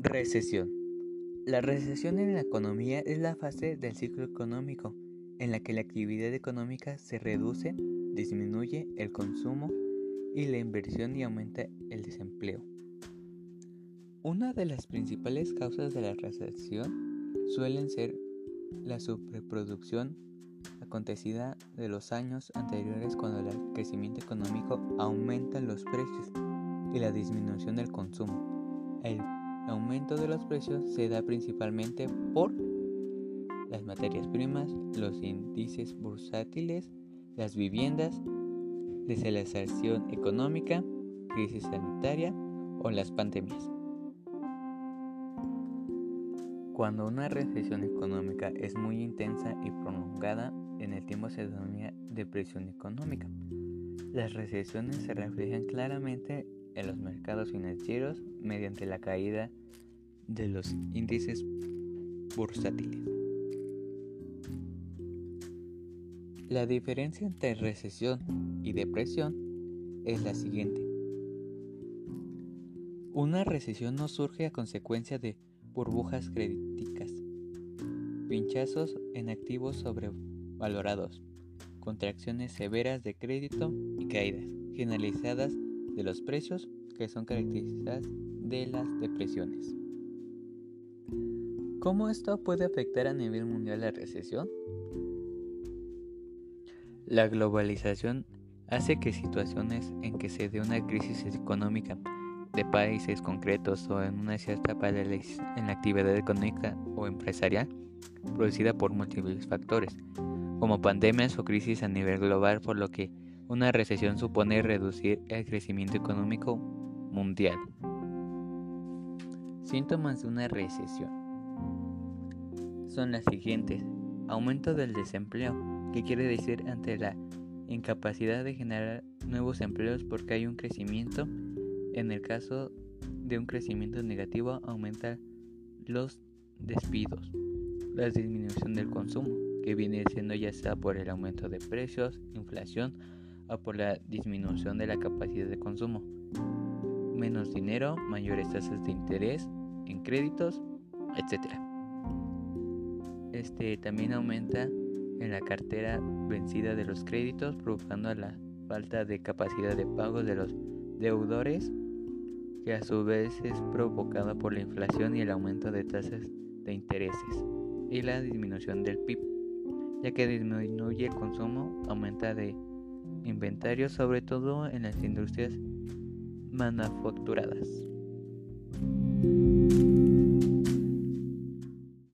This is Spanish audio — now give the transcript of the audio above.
Recesión. La recesión en la economía es la fase del ciclo económico en la que la actividad económica se reduce, disminuye el consumo y la inversión y aumenta el desempleo. Una de las principales causas de la recesión suelen ser la sobreproducción acontecida de los años anteriores cuando el crecimiento económico aumenta los precios y la disminución del consumo. Aumento de los precios se da principalmente por las materias primas, los índices bursátiles, las viviendas, desaceleración económica, crisis sanitaria o las pandemias. Cuando una recesión económica es muy intensa y prolongada en el tiempo se denomina depresión económica. Las recesiones se reflejan claramente en los mercados financieros mediante la caída de los índices bursátiles. La diferencia entre recesión y depresión es la siguiente. Una recesión no surge a consecuencia de burbujas críticas, pinchazos en activos sobrevalorados, contracciones severas de crédito y caídas generalizadas de los precios que son características de las depresiones. ¿Cómo esto puede afectar a nivel mundial la recesión? La globalización hace que situaciones en que se dé una crisis económica de países concretos o en una cierta parálisis en la actividad económica o empresarial producida por múltiples factores, como pandemias o crisis a nivel global, por lo que una recesión supone reducir el crecimiento económico mundial. Síntomas de una recesión son las siguientes. Aumento del desempleo, que quiere decir ante la incapacidad de generar nuevos empleos porque hay un crecimiento. En el caso de un crecimiento negativo, aumenta los despidos. La disminución del consumo, que viene siendo ya sea por el aumento de precios, inflación, o por la disminución de la capacidad de consumo. Menos dinero, mayores tasas de interés en créditos, etc. Este también aumenta en la cartera vencida de los créditos, provocando la falta de capacidad de pago de los deudores, que a su vez es provocada por la inflación y el aumento de tasas de intereses, y la disminución del PIB, ya que disminuye el consumo, aumenta de inventarios, sobre todo en las industrias manufacturadas.